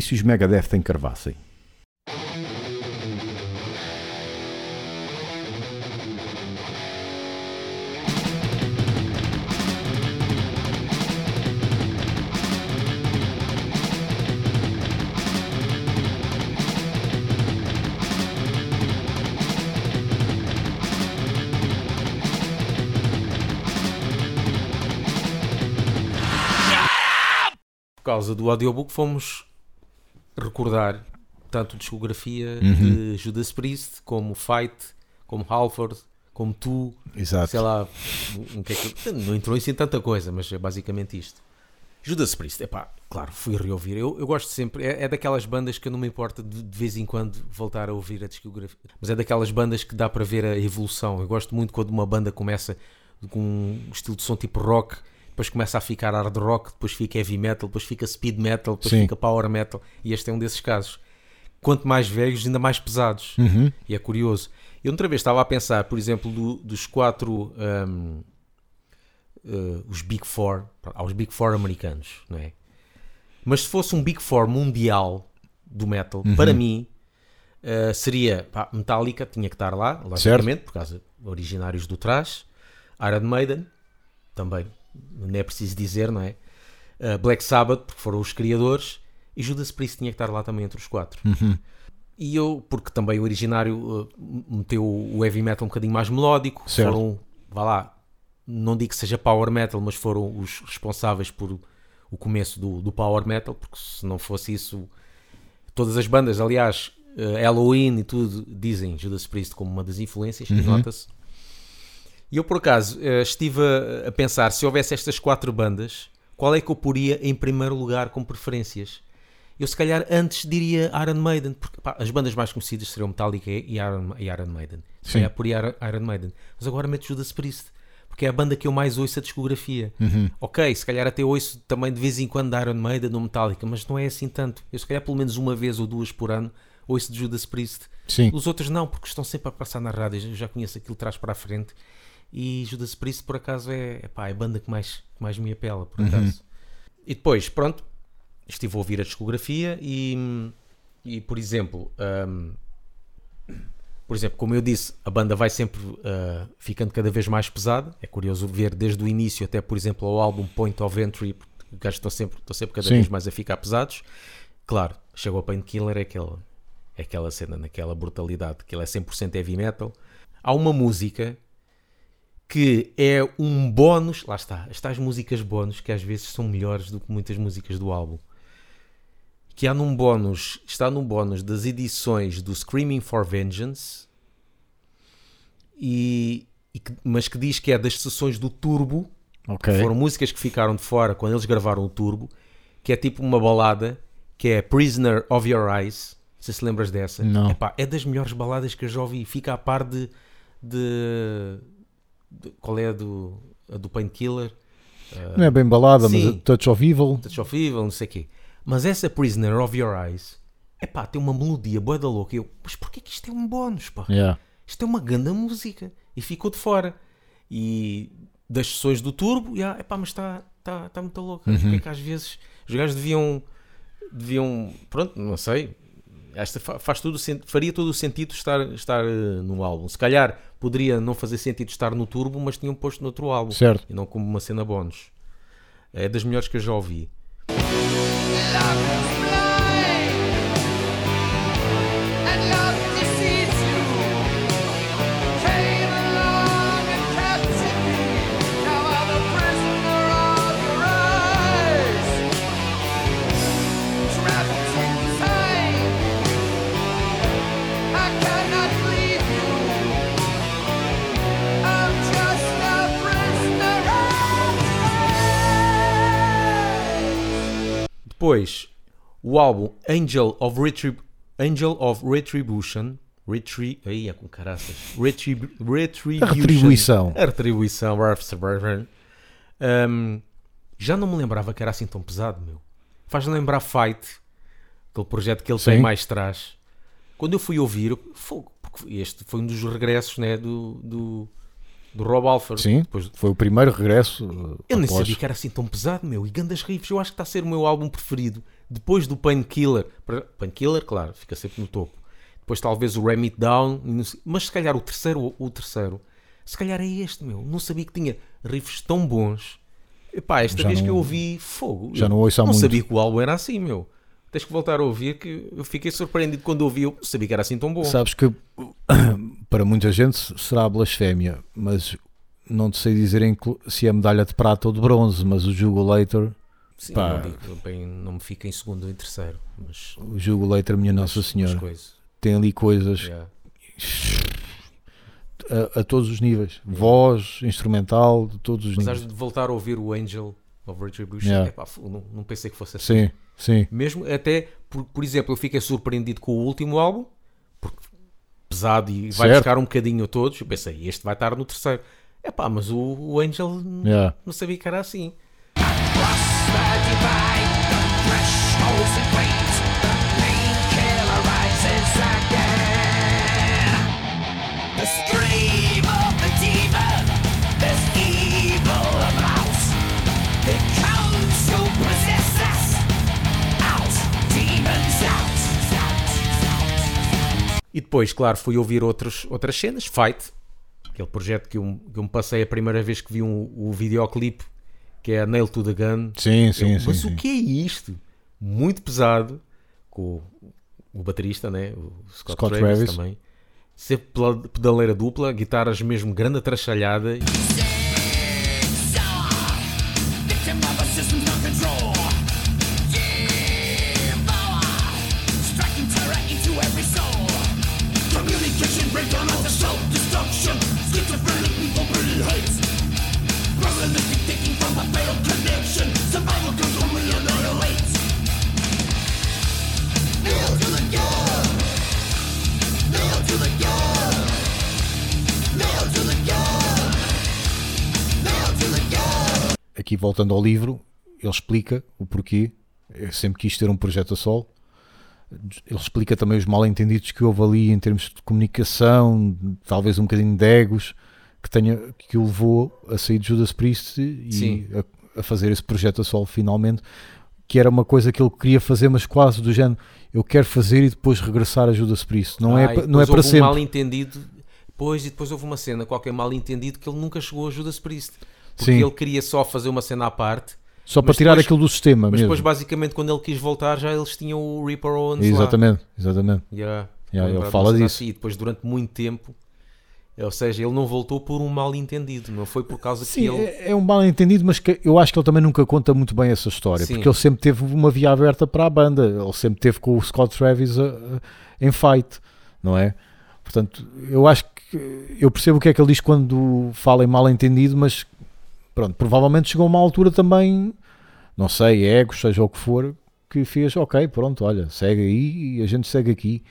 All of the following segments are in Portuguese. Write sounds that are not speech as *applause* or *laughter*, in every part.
E se os Megadeth encarvassem? Por causa do audiobook fomos recordar tanto discografia Uhum. de Judas Priest, como Fight, como Halford, como Tu, Exato. sei lá, um, que é que- não entrou isso em tanta coisa, mas é basicamente isto. Judas Priest, epá, claro, fui reouvir. Eu, eu gosto sempre, é, é daquelas bandas que eu não me importa de, de vez em quando voltar a ouvir a discografia, mas é daquelas bandas que dá para ver a evolução. Eu gosto muito quando uma banda começa com um estilo de som tipo rock, depois começa a ficar hard rock, depois fica heavy metal, depois fica speed metal, depois Sim. fica power metal, e este é um desses casos. Quanto mais velhos, ainda mais pesados. Uhum. E é curioso. Eu outra vez estava a pensar, por exemplo, do- dos quatro. hum, eh, os Big Four. Aos Big Four americanos, não é? Mas se fosse um Big Four mundial do metal, para mim. eh, seria pá, Metallica, tinha que estar lá, logicamente, por causa originários do trash, Iron Maiden, também, não é preciso dizer, não é? Eh, Black Sabbath, porque foram os criadores, e Judas Priest tinha que estar lá também entre os quatro. E eu, porque também o originário uh, meteu o heavy metal um bocadinho mais melódico, Certo. foram, vá lá, não digo que seja power metal, mas foram os responsáveis por o começo do, do power metal, porque se não fosse isso, todas as bandas, aliás, uh, Halloween e tudo, dizem Judas Priest como uma das influências, e nota-se. E eu, por acaso, uh, estive a, pensar, se houvesse estas quatro bandas, qual é que eu poria em primeiro lugar com preferências? Eu se calhar antes diria Iron Maiden, porque pá, as bandas mais conhecidas seriam Metallica e Iron, e Iron Maiden. Se calhar poria Iron- Maiden. Mas agora meto Judas Priest, porque é a banda que eu mais ouço a discografia. Ok, se calhar até ouço também de vez em quando Iron Maiden ou Metallica, mas não é assim tanto. Eu se calhar pelo menos uma vez ou duas por ano ouço de Judas Priest. Sim. Os outros não, porque estão sempre a passar na rádio, eu já conheço aquilo trás para a frente. E Judas Priest, por acaso, é, epá, é a banda que mais, que mais me apela, por acaso. E depois, pronto, estive a ouvir a discografia e, e por exemplo, hum, por exemplo, como eu disse, a banda vai sempre uh, ficando cada vez mais pesada. É curioso ver desde o início até, por exemplo, ao álbum Point of Entry, porque os gajos estão sempre, estão sempre cada Sim. vez mais a ficar pesados. Claro, chegou ao Painkiller, é aquela, é aquela cena, naquela brutalidade, que ele é 100% heavy metal. Há uma música que é um bónus, lá está, as tais músicas bónus que às vezes são melhores do que muitas músicas do álbum. Que há num bónus, está num bónus das edições do Screaming for Vengeance, e, e que- mas que diz que é das sessões do Turbo, Ok. foram músicas que ficaram de fora quando eles gravaram o Turbo, que é tipo uma balada que é Prisoner of Your Eyes. Não sei se lembras dessa. Não. Epá, é das melhores baladas que eu já ouvi. Fica a par de, de- qual é a do, a do Painkiller? Não é bem balada, mas Sim. a Touch of Evil. Touch of Evil, não sei o quê. Mas essa Prisoner of Your Eyes, epá, tem uma melodia boa da louca. E Eu, mas porquê que isto é um bónus, pá? Yeah. Isto é uma grande música. E ficou de fora. E das sessões do Turbo, já, epá, mas está tá, tá muito louca. Porque é que às vezes os gajos deviam, deviam, pronto, não sei. Esta fa- faz tudo, faria todo o sentido estar, estar eh, no álbum. Se calhar poderia não fazer sentido estar no Turbo, mas tinham posto noutro álbum. Certo. E não como uma cena bónus. É das melhores que eu já ouvi. Depois, o álbum Angel of, Retrib Angel of Retribution. Retri aí é com caraças. Retrib Retribution. A retribuição. A retribuição. Um, já não me lembrava que era assim tão pesado, meu. Faz lembrar Fight, aquele projeto que ele tem Sim. mais atrás. Quando eu fui ouvir, este foi um dos regressos né, do, do, do Rob Alford. Sim. Depois, Foi o primeiro regresso. uh, eu nem após- sabia que era assim tão pesado, meu. E grandes riffs. Eu acho que está a ser o meu álbum preferido Depois do Painkiller, Painkiller, claro, fica sempre no topo. Depois talvez o Ram It Down, mas se calhar o terceiro, o terceiro, se calhar é este, meu. Não sabia que tinha riffs tão bons. Epá, esta Já vez que não- eu ouvi fogo. já não ouço há Não muito. sabia que o álbum era assim, meu. Tens que voltar a ouvir que eu fiquei surpreendido quando ouvi. Eu sabia que era assim tão bom. Sabes que *coughs* para muita gente será blasfémia, mas não te sei dizer se é medalha de prata ou de bronze, mas o Jugulator, Sim, pá. não, digo, bem, não me fica em segundo ou em terceiro. Mas, o Jugulator, minha Nossa mas Senhora, tem ali coisas yeah. a, a todos os níveis, voz, instrumental, de todos os Mas níveis. de voltar a ouvir o Angel of Retribution. Yeah. Epá, não, não pensei que fosse assim. Sim, sim. Mesmo até, por, por exemplo, eu fiquei surpreendido com o último álbum, porque pesado e vai Certo. buscar um bocadinho a todos. Eu pensei, este vai estar no terceiro. É pá, mas o, o Angel Yeah. não sabia que era assim. Depois, claro, fui ouvir outros, outras cenas. Fight, aquele projeto que eu, que eu me passei a primeira vez que vi um, o videoclipe, que é a Nail to the Gun. Sim, sim, Eu, sim. mas sim. o que é isto? Muito pesado, com o, o baterista, né? o Scott, Scott Travis, Travis. também. Sempre pedaleira dupla, guitarras mesmo grande atrachalhada. Aqui voltando ao livro, ele explica o porquê. Eu sempre quis ter um projeto a solo. Ele explica também os mal-entendidos que houve ali em termos de comunicação, talvez um bocadinho de egos, que, tenha, que o levou a sair de Judas Priest e a, a fazer esse projeto a solo finalmente, que era uma coisa que ele queria fazer, mas quase do género, eu quero fazer e depois regressar a Judas Priest. Não Ah, é, pa- depois não é para houve um sempre. mal entendido. Pois, e depois houve uma cena, qualquer mal entendido, que ele nunca chegou a Judas Priest. Porque Sim. ele queria só fazer uma cena à parte. Só para tirar depois- aquilo do sistema Mas mesmo. depois, basicamente, quando ele quis voltar, já eles tinham o Reaper Owens lá. Exatamente, exatamente. Yeah. Yeah, ele fala disso. assim, E depois, durante muito tempo, ou seja, ele não voltou por um mal entendido, não foi por causa Sim, que ele. é, é um mal entendido, mas que eu acho que ele também nunca conta muito bem essa história, Sim. porque ele sempre teve uma via aberta para a banda, ele sempre teve com o Scott Travis a- a- em fight, não é? Portanto, eu acho que eu percebo o que é que ele diz quando fala em mal entendido, mas pronto, provavelmente chegou a uma altura também, não sei, ego, seja o que for, que fez, ok, pronto, olha, segue aí e a gente segue aqui,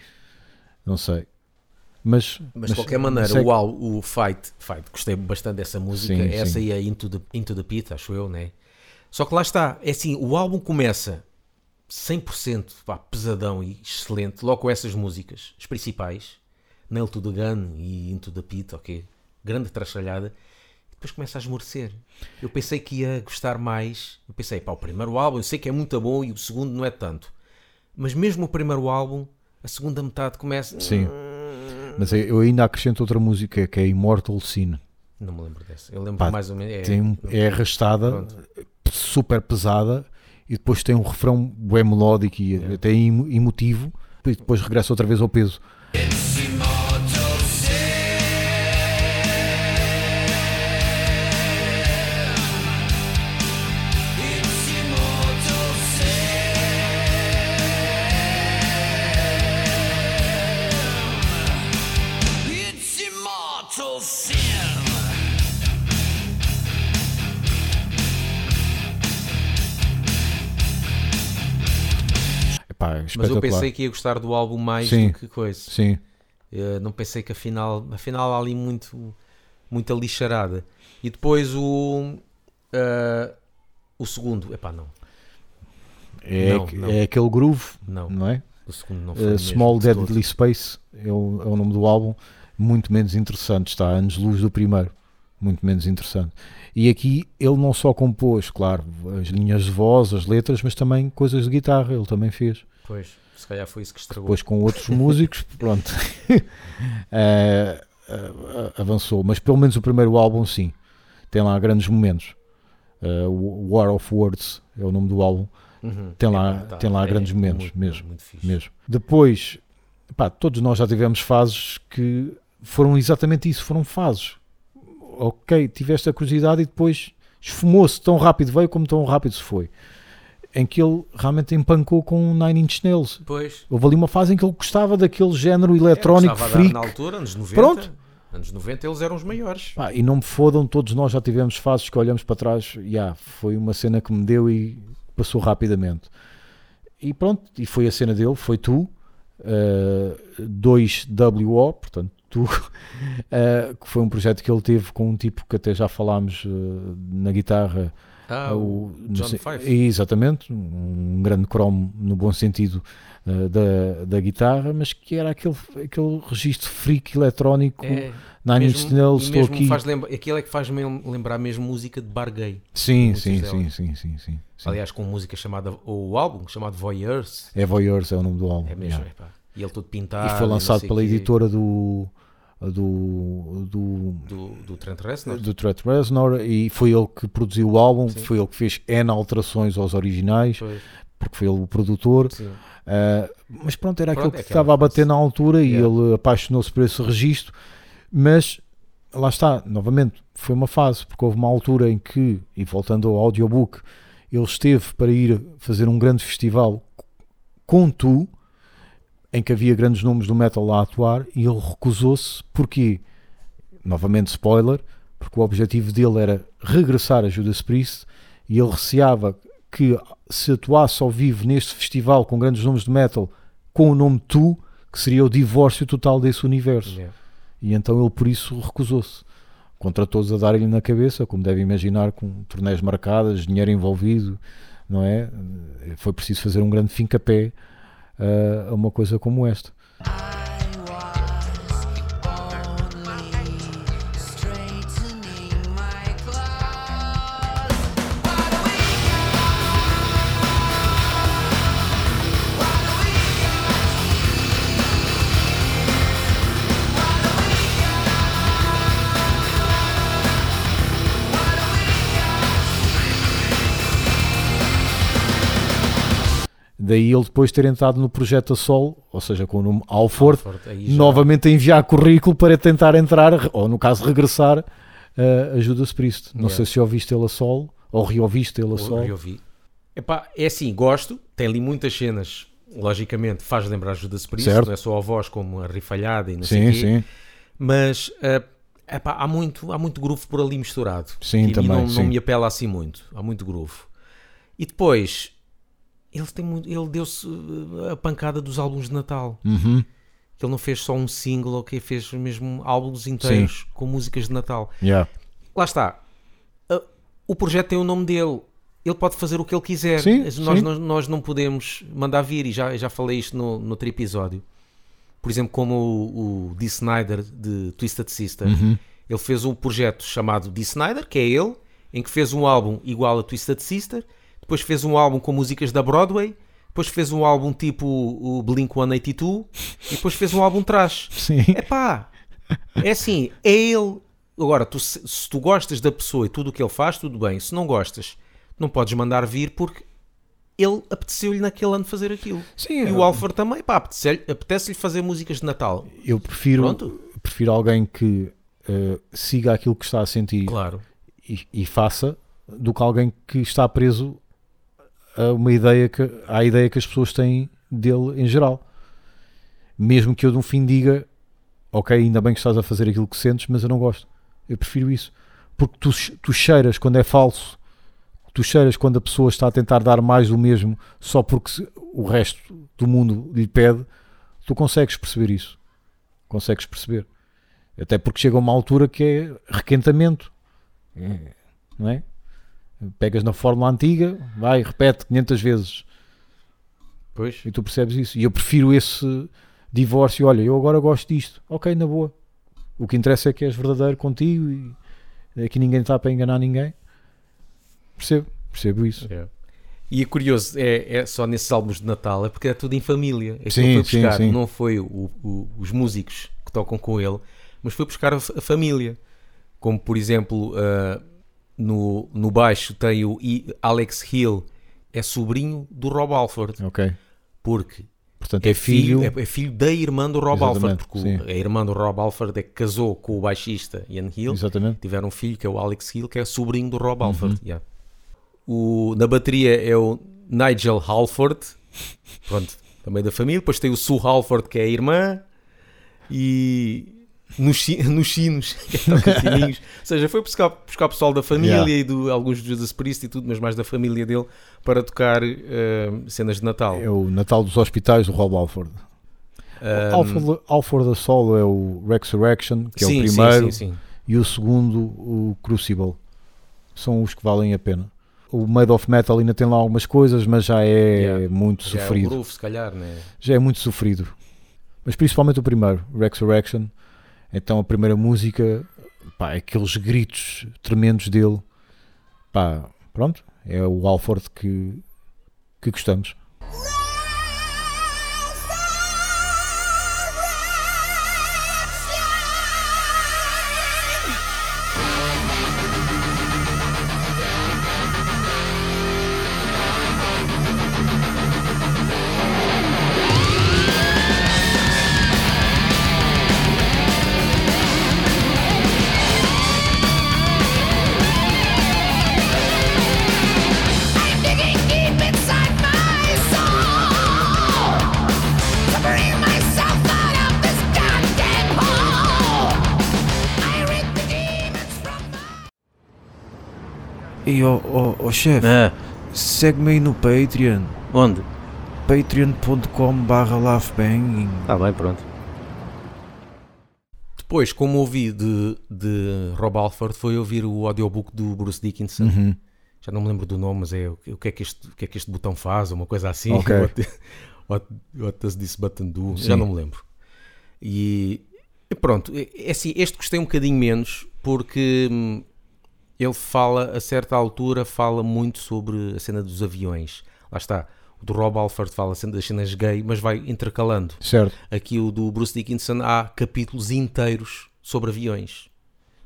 não sei. Mas, Mas de qualquer maneira, segue- o, al- o Fight, Fight, gostei bastante dessa música. Sim, Essa sim. aí é Into the, Into the Pit, acho eu, né? Só que lá está, é assim, o álbum começa 100% pá, pesadão e excelente, logo com essas músicas, as principais, Nail to the Gun e Into the Pit, ok? Grande trachalhada. Depois começa a esmorecer. Eu pensei que ia gostar mais. Eu pensei, pá, o primeiro álbum, eu sei que é muito bom e o segundo não é tanto. Mas mesmo o primeiro álbum, a segunda metade começa. Sim. Mas eu ainda acrescento outra música que é Immortal Sin. Não me lembro dessa. Eu lembro Pá, mais ou menos. É, tem é arrastada, Pronto. super pesada, e depois tem um refrão bem melódico e Yeah. até emo- emotivo, e depois regressa outra vez ao peso. Mas eu pensei que ia gostar do álbum mais Sim. do que coisa. Sim, Eh, não pensei que afinal, afinal há ali muito, muita lixarada. E depois o. eh, o segundo, epá, não. é, Não, não. é aquele groove, Não, não é? o segundo não foi. Uh, Small. Deadly Space é o, é o nome do álbum, muito menos interessante, está a anos luz do primeiro. Muito menos interessante. E aqui ele não só compôs, claro, as linhas de voz, as letras, mas também coisas de guitarra, ele também fez. Pois, se calhar foi isso que estragou. Depois com outros *laughs* músicos, pronto, *laughs* eh, eh, avançou. Mas pelo menos o primeiro álbum, sim, tem lá grandes momentos. O War of Words é o nome do álbum, Uhum. tem lá- pá, tem lá grandes momentos, muito, mesmo, Muito mesmo. Depois, pá, todos nós já tivemos fases que foram exatamente isso, foram fases. Ok, tiveste a curiosidade e depois esfumou-se tão rápido veio como tão rápido se foi. Em que ele realmente empancou com Nine Inch Nails. Pois. Houve ali uma fase em que ele gostava daquele género É, eletrónico dar freak. Na altura, anos 90. Pronto. Anos 90 eles eram os maiores. Pá, e não me fodam, todos nós já tivemos fases que olhamos para trás, e foi uma cena que me deu e passou rapidamente. E pronto, e foi a cena dele, foi tu, eh, 2WO, portanto, tu, *laughs* eh, que foi um projeto que ele teve com um tipo que até já falámos eh, na guitarra, Ah, o, não John sei- Fife. Exatamente, um grande cromo no bom sentido eh, da, da guitarra, mas que era aquele, aquele registro freak eletrónico. É, Nine Inch Nails, estou aqui. Faz lembra, aquilo é que faz me lembrar mesmo música de bar gay. Sim, sim, sim, sim, sim, sim. Aliás, com música chamada, ou o álbum chamado Voyeurs. É Voyeurs, é o nome do álbum. É mesmo, yeah. epá. E ele todo pintado. E foi lançado sei pela quê, editora do do do, Do, do Trent Reznor. do Trent Reznor e foi ele que produziu o álbum, Sim. foi ele que fez N alterações aos originais, Pois, porque foi ele o produtor. Ah, mas pronto, era Pronto, aquilo é que estava a bater na altura e Yeah. ele apaixonou-se por esse registro. Mas lá está, novamente, foi uma fase, porque houve uma altura em que, e voltando ao audiobook, ele esteve para ir fazer um grande festival com tu, em que havia grandes nomes do metal lá a atuar, e ele recusou-se, porque, novamente spoiler, porque o objetivo dele era regressar a Judas Priest, e ele receava que se atuasse ao vivo neste festival com grandes nomes de metal, com o nome Tu, que seria o divórcio total desse universo. Yeah. E então ele por isso recusou-se. Contra todos a darem-lhe na cabeça, como deve imaginar, com torneios marcadas, dinheiro envolvido, não é? Foi preciso fazer um grande fincapé a uma coisa como esta. Daí ele depois ter entrado no projeto a sol, ou seja, com o nome Alford, já- novamente a enviar currículo para tentar entrar, ou no caso regressar, uh, a Judas Priest. Não Yeah. sei se ouviste ele a sol, ou reouviste ele a sol. eu vi. Epá, é assim, gosto, tem ali muitas cenas, logicamente faz lembrar Judas Priest, Certo. não é só a voz como a rifalhada e não sei Sim, o quê, sim. mas eh, epá, há, muito, há muito groove por ali misturado. Sim, que também, não, não me apela assim muito, há muito groove. E depois, ele, tem muito, ele deu-se eh, a pancada dos álbuns de Natal. Uhum. Ele não fez só um single, ok? Fez mesmo álbuns inteiros com músicas de Natal. Yeah. Lá está. O projeto tem o nome dele. Ele pode fazer o que ele quiser. Sim, nós, sim. nós, nós não podemos mandar vir, e já, já falei isto no, no outro episódio. Por exemplo, como o, o Dee Snyder de Twisted Sister. Uhum. Ele fez um projeto chamado Dee Snyder, que é ele, em que fez um álbum igual a Twisted Sister, depois fez um álbum com músicas da Broadway, depois fez um álbum tipo o Blink 182 e depois fez um álbum trash. Sim. Epá, é assim, é ele. Agora, tu, se, se tu gostas da pessoa e tudo o que ele faz, tudo bem. Se não gostas, não podes mandar vir porque ele apeteceu-lhe naquele ano fazer aquilo. Sim, E o Alfred também, pá, apetece-lhe apetece fazer músicas de Natal. Eu prefiro, Pronto. prefiro alguém que uh, siga aquilo que está a sentir Claro. e, e faça do que alguém que está preso a uma ideia que, à ideia que as pessoas têm dele em geral. Mesmo que eu no fim diga ok, ainda bem que estás a fazer aquilo que sentes, mas eu não gosto. Eu prefiro isso. Porque tu, tu cheiras quando é falso, tu cheiras quando a pessoa está a tentar dar mais do mesmo só porque o resto do mundo lhe pede, tu consegues perceber isso. Consegues perceber. Até porque chega a uma altura que é requentamento. É, não é? Pegas na fórmula antiga, vai, repete 500 vezes Pois. e tu percebes isso. E eu prefiro esse divórcio. Olha, eu agora gosto disto. Ok, na boa. O que interessa é que és verdadeiro contigo e aqui ninguém está para enganar ninguém. Percebo, percebo isso. É. E é curioso, é, é só nesses álbuns de Natal, é porque é tudo em família. É Sim, foi sim, buscar, sim. não foi o- o- os músicos que tocam com ele, mas foi buscar a, a família. Como por exemplo, ah, no, no baixo tem o I- Alex Hill, é sobrinho do Rob Alford, Ok. porque Portanto, é é filho. filho, é, é filho da irmã do Rob Alford, porque sim. a irmã do Rob Alford é que casou com o baixista Ian Hill Exatamente. tiveram um filho que é o Alex Hill, que é sobrinho do Rob Uhum. Alford. yeah. O, na bateria é o Nigel Halford, pronto, também da família. Depois tem o Sue Halford, que é a irmã, e nos, *laughs* nos sinos, *laughs* que toca *laughs* sininhos. Ou seja, foi buscar, buscar pessoal da família Yeah. e do, alguns do Judas Priest e tudo, mas mais da família dele, para tocar eh, cenas de Natal. É o Natal dos Hospitais do Rob Alford. Um, Alford, Alford a solo é o Resurrection, que é sim, o sim, primeiro, sim, sim. e o segundo, o Crucible. São os que valem a pena. O Made of Metal ainda tem lá algumas coisas, mas já é Yeah. muito Já é o sofrido. groove, se calhar, né? já é muito sofrido. Mas principalmente o primeiro, Resurrection. Então a primeira música, pá, aqueles gritos tremendos dele, pá, pronto, é o Alford que, que gostamos. E ó oh, oh, chefe, Ah, segue-me aí no Patreon. onde? patreon.com barra laughbanging. Está bem, pronto. Depois, como ouvi de, de Rob Alford, foi ouvir o audiobook do Bruce Dickinson. Uhum. Já não me lembro do nome, mas é o, que- o que, é que este, o que é que este botão faz, uma coisa assim. Ok. *laughs* What, what, what does this button do? Sim. Já não me lembro. E, e pronto, é, é assim, este gostei um bocadinho menos porque hum, ele fala, a certa altura, fala muito sobre a cena dos aviões. Lá está. O do Rob Alford fala das cenas gay, mas vai intercalando. Certo, Aqui o do Bruce Dickinson há capítulos inteiros sobre aviões,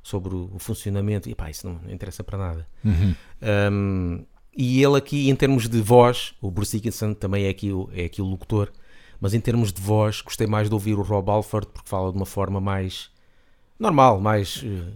sobre o funcionamento. E pá, isso não interessa para nada. Uhum. Um, e ele aqui, em termos de voz, o Bruce Dickinson também é aqui, o- é aqui o locutor, mas em termos de voz, gostei mais de ouvir o Rob Alford porque fala de uma forma mais normal, mais eh,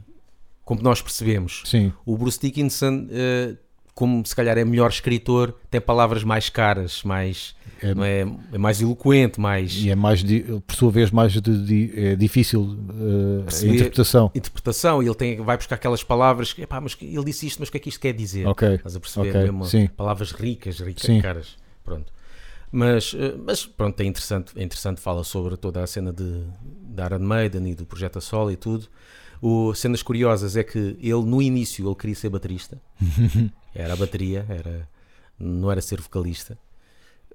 como nós percebemos. sim, O Bruce Dickinson, eh, como se calhar é melhor escritor, tem palavras mais caras, mais, É- é, é mais eloquente, mais e é mais, por sua vez, mais de- de- é difícil uh, a interpretação. interpretação. E ele tem, vai buscar aquelas palavras que, epá, mas ele disse isto, mas o que é que isto quer dizer? Ok, Estás a perceber? ok, Mesmo sim. palavras ricas, ricas, Sim. caras. Pronto. Mas, eh, mas pronto, é interessante, é interessante, fala sobre toda a cena de, de Iron Maiden e do Projeto a Sol e tudo. O, cenas curiosas é que ele no início ele queria ser baterista, *laughs* era a bateria, era, não era ser vocalista.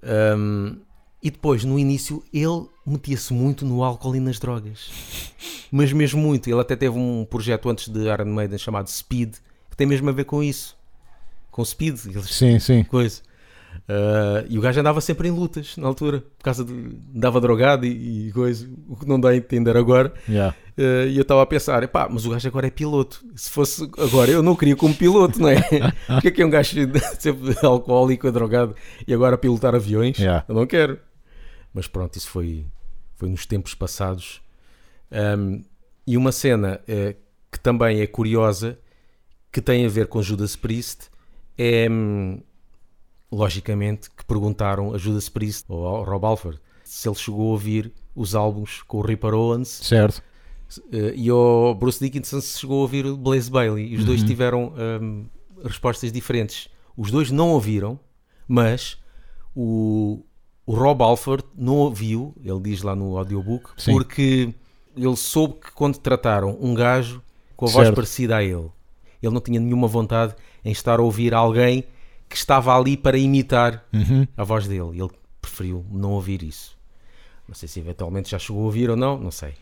Um, e depois, no início, ele metia-se muito no álcool e nas drogas. Mas mesmo muito. Ele até teve um projeto antes de Iron Maiden chamado Speed, que tem mesmo a ver com isso. Com Speed. Eles Sim, sim. coisa. Ah, e o gajo andava sempre em lutas na altura, por causa de andava drogado e, e coisa, o que não dá a entender agora. Yeah. Ah, e eu estava a pensar, epá, mas o gajo agora é piloto. Se fosse agora, eu não queria como piloto, não é? *laughs* Porque é que é um gajo *laughs* sempre alcoólico, drogado e agora a pilotar aviões? Yeah. Eu não quero. Mas pronto, isso foi, foi nos tempos passados. Ahm, e uma cena eh, que também é curiosa, que tem a ver com Judas Priest, é hum, logicamente que perguntaram a Judas Priest ou ao Rob Alford se ele chegou a ouvir os álbuns com o Ripper Owens Certo. eh, e o Bruce Dickinson se chegou a ouvir o Blaze Bailey e os dois tiveram hum, respostas diferentes. Os dois não ouviram, mas o, o Rob Alford não ouviu, ele diz lá no audiobook, Sim. porque ele soube que quando trataram um gajo com a voz Certo. parecida a ele, ele não tinha nenhuma vontade em estar a ouvir alguém que estava ali para imitar Uhum. a voz dele. Ele preferiu não ouvir isso. Não sei se eventualmente já chegou a ouvir ou não, não sei.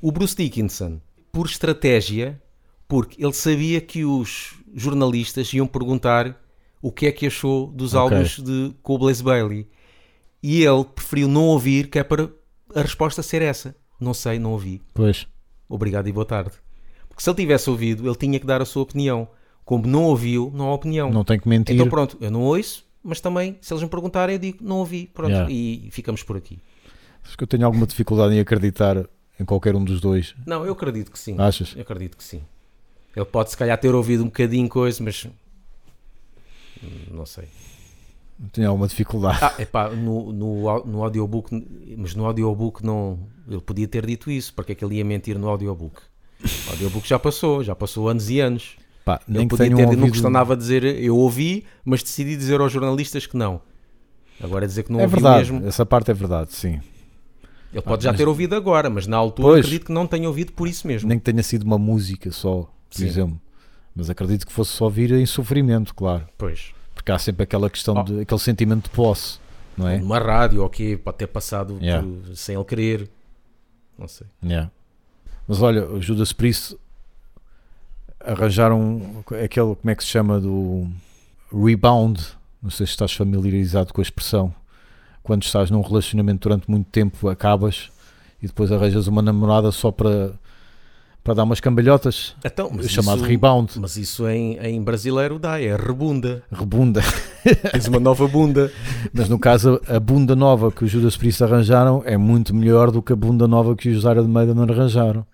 O Bruce Dickinson, por estratégia, Porque ele sabia que os jornalistas iam perguntar o que é que achou dos Ok. álbuns de, com o Blaze Bailey. E ele preferiu não ouvir, que é para a resposta ser essa. Não sei, não ouvi. Pois. Obrigado e boa tarde. Porque se ele tivesse ouvido, ele tinha que dar a sua opinião. Como não ouviu, não há opinião. Não tem que mentir. Então pronto, eu não ouço, mas também, se eles me perguntarem, eu digo, não ouvi. Pronto, Yeah. e ficamos por aqui. Acho que eu tenho alguma dificuldade em acreditar em qualquer um dos dois. Não, eu acredito que sim. Achas? Eu acredito que sim. Ele pode se calhar ter ouvido um bocadinho coisa, mas hum, não sei. Tenho alguma dificuldade. Ah, epá, no, no, no audiobook, mas no audiobook não. Ele podia ter dito isso, porque é que ele ia mentir no audiobook? O audiobook já passou, já passou anos e anos. Pá, nem que podia ter ouvido... não costumava dizer eu ouvi, mas decidi dizer aos jornalistas que não. Agora dizer que não É ouvi verdade, mesmo. essa parte é verdade, sim. Ele pode já mas- ter ouvido agora, mas na altura Pois. acredito que não tenha ouvido por isso mesmo. Nem que tenha sido uma música só, por Sim. exemplo. Mas acredito que fosse só vir em sofrimento, claro. Pois. Porque há sempre aquela questão, Oh. de, aquele sentimento de posse, não é? Numa rádio, ok, pode ter passado Yeah. por- sem ele querer. Não sei. Yeah. Mas olha, o Judas Priest arranjaram aquele, como é que se chama, do rebound. Não sei se estás familiarizado com a expressão. Quando estás num relacionamento durante muito tempo, acabas e depois arranjas uma namorada só para, para dar umas cambalhotas, Então, mas chamado isso, rebound, Mas isso em, em brasileiro dá, é rebunda. rebunda. *laughs* Tens uma nova bunda. Mas no caso, a bunda nova que os Judas Priest arranjaram é muito melhor do que a bunda nova que os Iron Maiden arranjaram.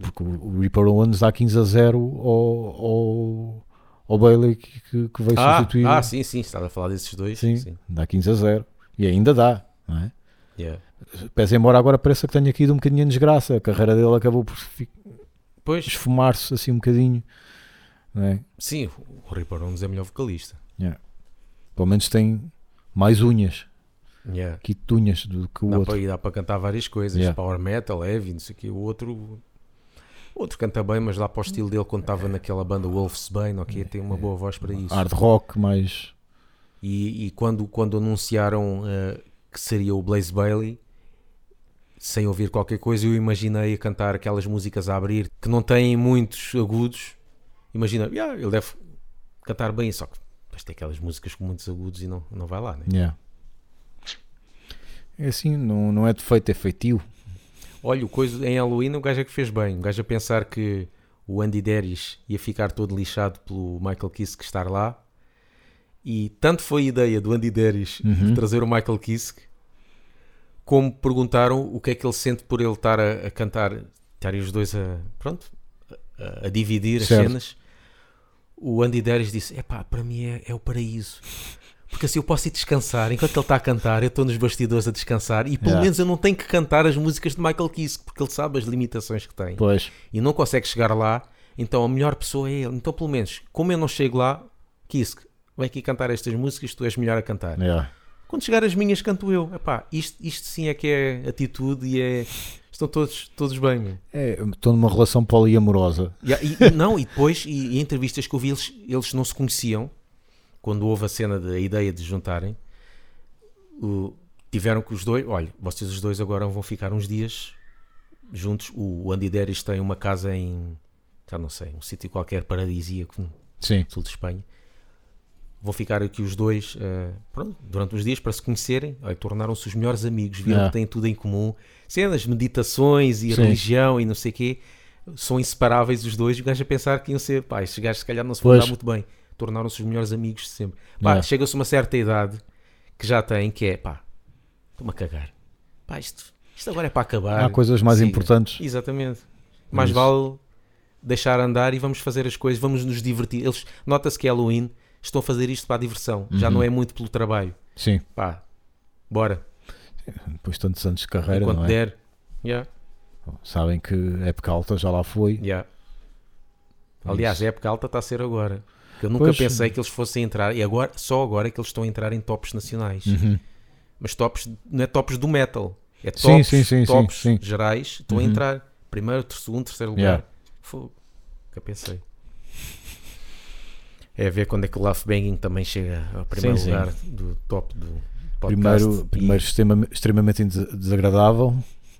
Porque o Reaper Owens dá 15 a 0 ao, ao, ao Bailey que, que- que veio Ah, substituir. ah, sim, sim, estava a falar desses dois. Sim. sim. Dá 15 a 0. E ainda dá, não é? Yeah. Pese embora agora pareça que tenha aqui um bocadinho em desgraça. A carreira dele acabou por Pois, esfumar-se assim um bocadinho. É? sim, o Ripper Owens é melhor vocalista. Pelo menos tem mais unhas, Yeah. de unhas do que o Dá outro. para, dá para cantar várias coisas, Yeah. power metal, heavy, não sei o quê. O outro, outro canta bem, mas lá para o estilo dele, quando estava naquela banda Wolfsbane, ok, tem uma boa voz para isso. Hard rock, mais. E, e quando, quando anunciaram eh, que seria o Blaze Bailey, sem ouvir qualquer coisa, eu imaginei a cantar aquelas músicas a abrir que não têm muitos agudos. Imagina, "Yeah, ele deve cantar bem, só que depois tem aquelas músicas com muitos agudos e não, não vai lá, né? Yeah. É assim, não, não é defeito, é feitio. Olha, o coisa em Halloween o gajo é que fez bem. O gajo a pensar que o Andy Deris ia ficar todo lixado pelo Michael Kiske estar lá. E tanto foi a ideia do Andy Deris Uhum. de trazer o Michael Kiske, como perguntaram o que é que ele sente por ele estar a, a cantar, estarem os dois a, pronto, a, a dividir Certo. as cenas. O Andy Deris disse: Epá, para mim é, é o paraíso. Porque assim eu posso ir descansar. Enquanto ele está a cantar, eu estou nos bastidores a descansar. E pelo Yeah. menos eu não tenho que cantar as músicas de Michael Kiske, porque ele sabe as limitações que tem. Pois. E não consegue chegar lá. Então a melhor pessoa é ele. Então, pelo menos, como eu não chego lá, Kiske, vem aqui cantar estas músicas, tu és melhor a cantar. Yeah. Quando chegar as minhas, canto eu. Epá, isto, isto sim é que é atitude e é. Estão todos, todos bem. É, Estou numa relação poliamorosa. E, e- não, e depois, e, e em entrevistas que eu vi, eles, eles não se conheciam. Quando houve a cena da ideia de juntarem, o- tiveram que os dois, olha, vocês os dois agora vão ficar uns dias juntos. O Andy Deris tem uma casa em, já não sei, um sítio qualquer paradisíaco no Sim. sul de Espanha. Vão ficar aqui os dois eh, pronto, durante uns dias para se conhecerem. Tornaram-se os melhores amigos, viram Yeah. que têm tudo em comum. Cenas, meditações e Sim. religião e não sei o quê. São inseparáveis os dois. E o gajo a pensar que iam ser, pá, estes gajos se calhar não se vão dar muito bem. Tornaram-se os melhores amigos de sempre. Pá, Yeah. chega-se uma certa idade que já tem, que é, pá, estou-me a cagar. Pá, isto, isto agora é para acabar. Há coisas mais Siga. importantes. Exatamente. Mais Isso. vale deixar andar e vamos fazer as coisas, vamos nos divertir. Eles nota-se que é Halloween, estão a fazer isto para a diversão, já Uhum. não é muito pelo trabalho. Sim. Pá, bora, Depois de tantos anos de carreira, enquanto não é? der. Yeah, Sabem que época alta já lá foi. yeah. É Aliás, isso. a época alta está a ser agora. Eu nunca Pois. pensei que eles fossem entrar, e agora, só agora é que eles estão a entrar em tops nacionais. Uhum. Mas tops, não é tops do metal, é tops, sim, sim, sim, tops gerais, estão a Uhum. entrar. Primeiro, segundo, terceiro lugar. Yeah. Fogo. Nunca pensei. É a ver quando é que o Laugh Banging também chega ao primeiro lugar do top do podcast. Primeiro, E- primeiro extrema- extremamente des- desagradável.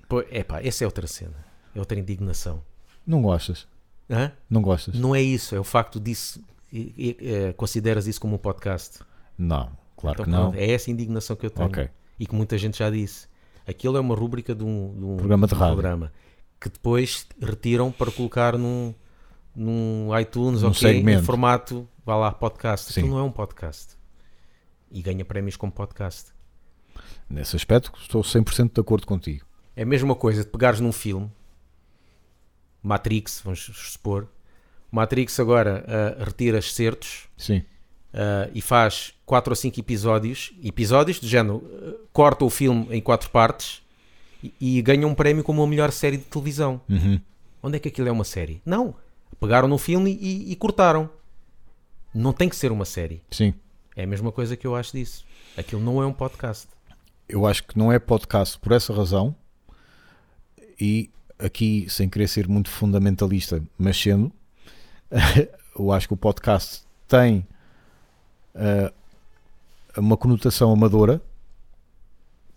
Pô, epá, essa é outra cena. É outra indignação. Não gostas? Hã? Não gostas? Não é isso, é o facto disso. E- e- eh, consideras isso como um podcast? Não, claro Então, que não. é essa indignação que eu tenho. Ok. E que muita gente já disse. Aquilo é uma rúbrica de um, de um Programa de um rádio. programa que depois retiram para colocar num, num iTunes Num ok, em formato, vá lá, podcast. Sim. Aquilo não é um podcast. E ganha prémios como podcast. Nesse aspecto, estou 100% de acordo contigo. É a mesma coisa de pegares num filme, Matrix, vamos supor. Matrix agora ah, retira excertos Sim, ah, e faz 4 ou 5 episódios, episódios do género, ah, corta o filme em quatro partes e, e ganha um prémio como a melhor série de televisão. Uhum. Onde é que aquilo é uma série? Não. Pegaram no filme e, e cortaram. Não tem que ser uma série. sim. É a mesma coisa que eu acho disso. Aquilo não é um podcast. Eu acho que não é podcast por essa razão. E aqui, sem querer ser muito fundamentalista, mas sendo, *laughs* eu acho que o podcast tem ah, uma conotação amadora.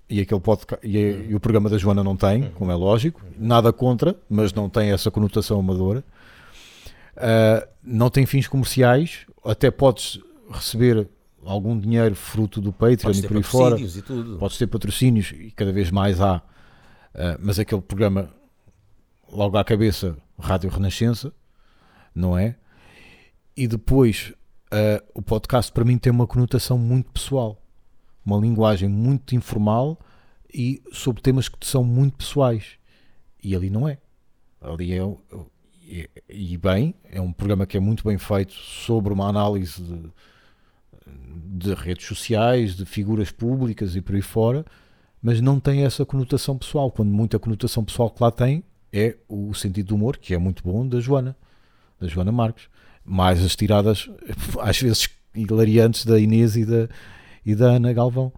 E, aquele podca- e, e o programa da Joana não tem, como é lógico, nada contra, mas não tem essa conotação amadora. Ah, não tem fins comerciais, até podes receber algum dinheiro fruto do Patreon e por aí fora. e tudo. Podes ter patrocínios e cada vez mais há, ah, mas aquele programa logo à cabeça, Rádio Renascença, não é? E depois ah, o podcast para mim tem uma conotação muito pessoal, uma linguagem muito informal e sobre temas que são muito pessoais. E ali não é. Ali é. E bem, é um programa que é muito bem feito sobre uma análise de, de redes sociais, de figuras públicas e por aí fora, mas não tem essa conotação pessoal. Quando muita conotação pessoal que lá tem é o sentido do humor, que é muito bom, da Joana, da Joana Marques. Mais as tiradas, às vezes hilariantes, da Inês e da, e da Ana Galvão.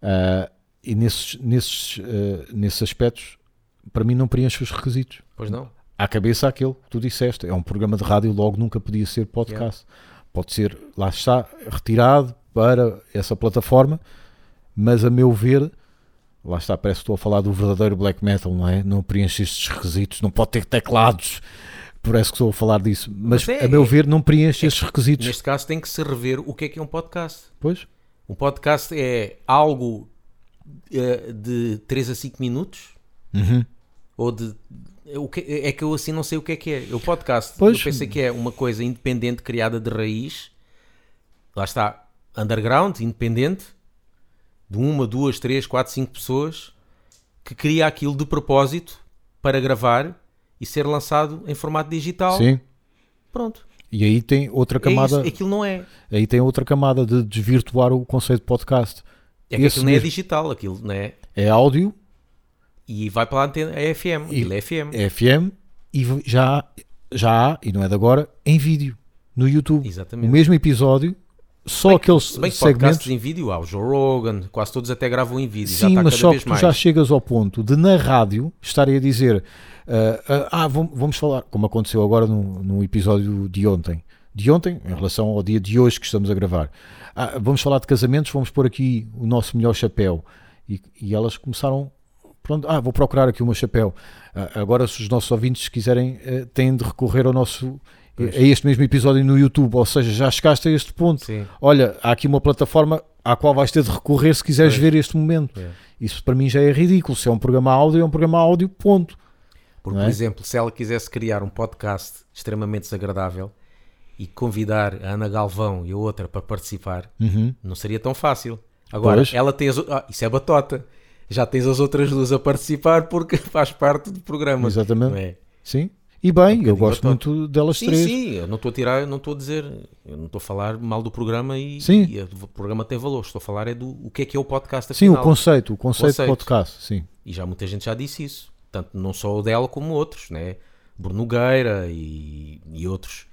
Ah, e nesses, nesses, ah, nesses aspectos, para mim, não preenche os requisitos Pois não. à cabeça aquele que tu disseste. É um programa de rádio, logo nunca podia ser podcast. Pode ser, lá está, retirado para essa plataforma, mas a meu ver, lá está, parece que estou a falar do verdadeiro black metal, não é? Não preenche estes requisitos, não pode ter teclados. Parece que estou a falar disso, mas, Mas é- a meu é- ver, não preenche estes requisitos. Neste caso tem que se rever o que é que é um podcast. Pois, Um podcast é algo eh, de 3 a 5 minutos Uhum. ou de o que, é que eu assim não sei o que é que é. O podcast, Pois. eu pensei que é uma coisa independente criada de raiz. Lá está, underground, independente, de uma, duas, três, quatro, cinco pessoas que cria aquilo de propósito para gravar e ser lançado em formato digital. sim. Pronto. E aí tem outra É camada, isso. Aquilo não é. aí tem outra camada de desvirtuar o conceito de podcast. É que Esse aquilo não é mesmo. digital, aquilo não é. É áudio, E vai para a antena, é FM. E- Aquilo é FM. é FM e já, já há, e não é de agora, em vídeo, no YouTube. Exatamente. O mesmo episódio, só aqueles Se bem segmentos. em vídeo há o Joe Rogan, quase todos até gravam em vídeo. Sim, mas só que tu mais. já chegas ao ponto de na rádio estarem a dizer ah, ah, ah, vam- vamos falar, como aconteceu agora no, no episódio de ontem. De ontem, em relação ao dia de hoje que estamos a gravar. Ah, vamos falar de casamentos, vamos pôr aqui o nosso melhor chapéu. E, e elas começaram, pronto, ah, vou procurar aqui o meu chapéu. Ah, agora, se os nossos ouvintes quiserem, eh, têm de recorrer ao nosso. Pois. A este mesmo episódio no YouTube, ou seja, já chegaste a este ponto. Sim. Olha, há aqui uma plataforma à qual vais ter de recorrer se quiseres Pois. ver este momento. É. Isso para mim já é ridículo. Se é um programa áudio, é um programa áudio, ponto. Porque, é? por exemplo, se ela quisesse criar um podcast extremamente desagradável e convidar a Ana Galvão e a outra para participar, Uhum. não seria tão fácil. Agora, Pois. ela tem as. Ah, isso é batota. Já tens as outras duas a participar porque *laughs* faz parte do programa. Exatamente. É? Sim. E bem, eu gosto muito delas Sim, três. sim, eu não estou a tirar, não estou a dizer, eu não estou a falar mal do programa e, Sim. e o programa tem valor. Estou a falar é do o que é que é o podcast Sim, o afinal. conceito, o conceito, Conceito. de podcast, sim. E já muita gente já disse isso. Tanto não só o dela como outros, né? Bruno Nogueira e, e outros.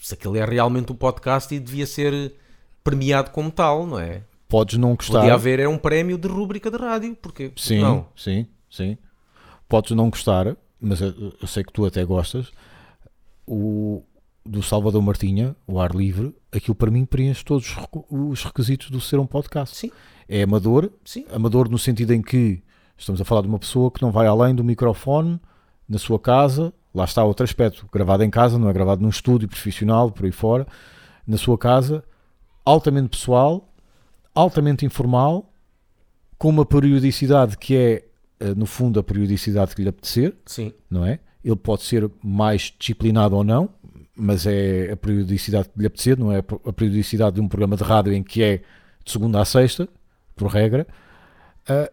Se aquele é realmente um podcast e devia ser premiado como tal, não é? Podes não gostar. Podia haver é um prémio de rúbrica de rádio, porque Sim, não. sim, sim. Podes não gostar, mas eu, eu sei que tu até gostas. O do Salvador Martinha, o ar livre, aquilo para mim preenche todos os requisitos do ser um podcast. Sim, É amador, sim. amador no sentido em que estamos a falar de uma pessoa que não vai além do microfone na sua casa, lá está outro aspecto, gravado em casa, não é gravado num estúdio profissional, por aí fora, na sua casa, altamente pessoal, altamente informal, com uma periodicidade que é, no fundo, a periodicidade que lhe apetecer, Sim. não é? Ele pode ser mais disciplinado ou não, mas é a periodicidade que lhe apetecer, não é a periodicidade de um programa de rádio em que é de segunda a sexta, por regra, Ah,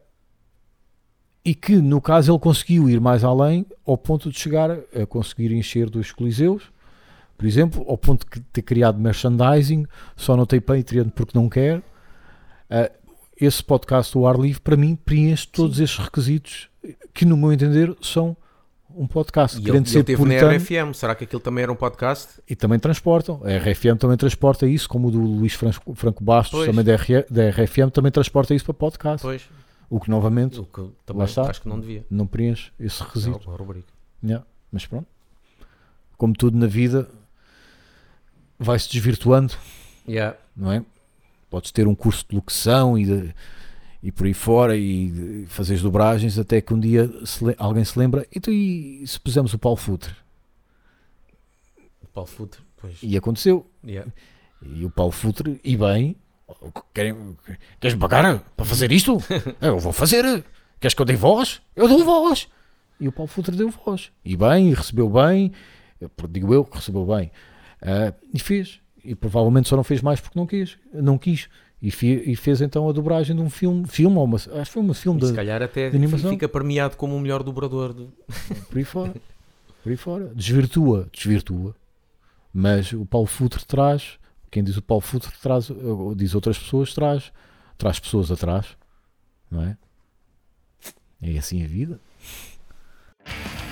e que no caso ele conseguiu ir mais além ao ponto de chegar a conseguir encher dois coliseus, por exemplo, ao ponto de ter criado merchandising, só não tem Patreon porque não quer. Ah, esse podcast do ar livre, para mim, preenche todos estes requisitos que, no meu entender, são um podcast. E ele, querendo ele ser teve puritano, na RFM. Será que aquilo também era um podcast? e também transportam. A RFM também transporta isso, como o do Luís Franco, Franco Bastos, Pois. também da, RF da RFM, também transporta isso para podcast. Pois. O que novamente O que também está. acho que não devia. não preenche esse Não, requisito. rubrica. Yeah, Mas pronto, como tudo na vida, vai-se desvirtuando, Yeah. não é? Podes ter um curso de locução e, de- e por aí fora e fazeres dobragens até que um dia se alguém se lembra. Então, e se pusermos o Paulo Futre? O Paulo Futre. Pois. E aconteceu. Yeah. E o Paulo Futre, e bem, querem, queres me pagar para fazer isto? *laughs* Eu vou fazer. Queres que eu dê voz? Eu dou voz. E o Paulo Futre deu voz. E bem, e recebeu bem, eu digo eu que recebeu bem. Ah, e fez. E provavelmente só não fez mais porque não quis. Não quis. E, fi- e fez então a dobragem de um filme, filme ou uma, acho que foi um filme E se de, calhar até de fica premiado como o melhor dobrador. de- *laughs* por aí fora. Por aí fora. Desvirtua, desvirtua. Mas o Paulo Futre traz, quem diz o Paulo Futre traz, diz outras pessoas, traz, traz pessoas atrás. Não é? É assim a vida.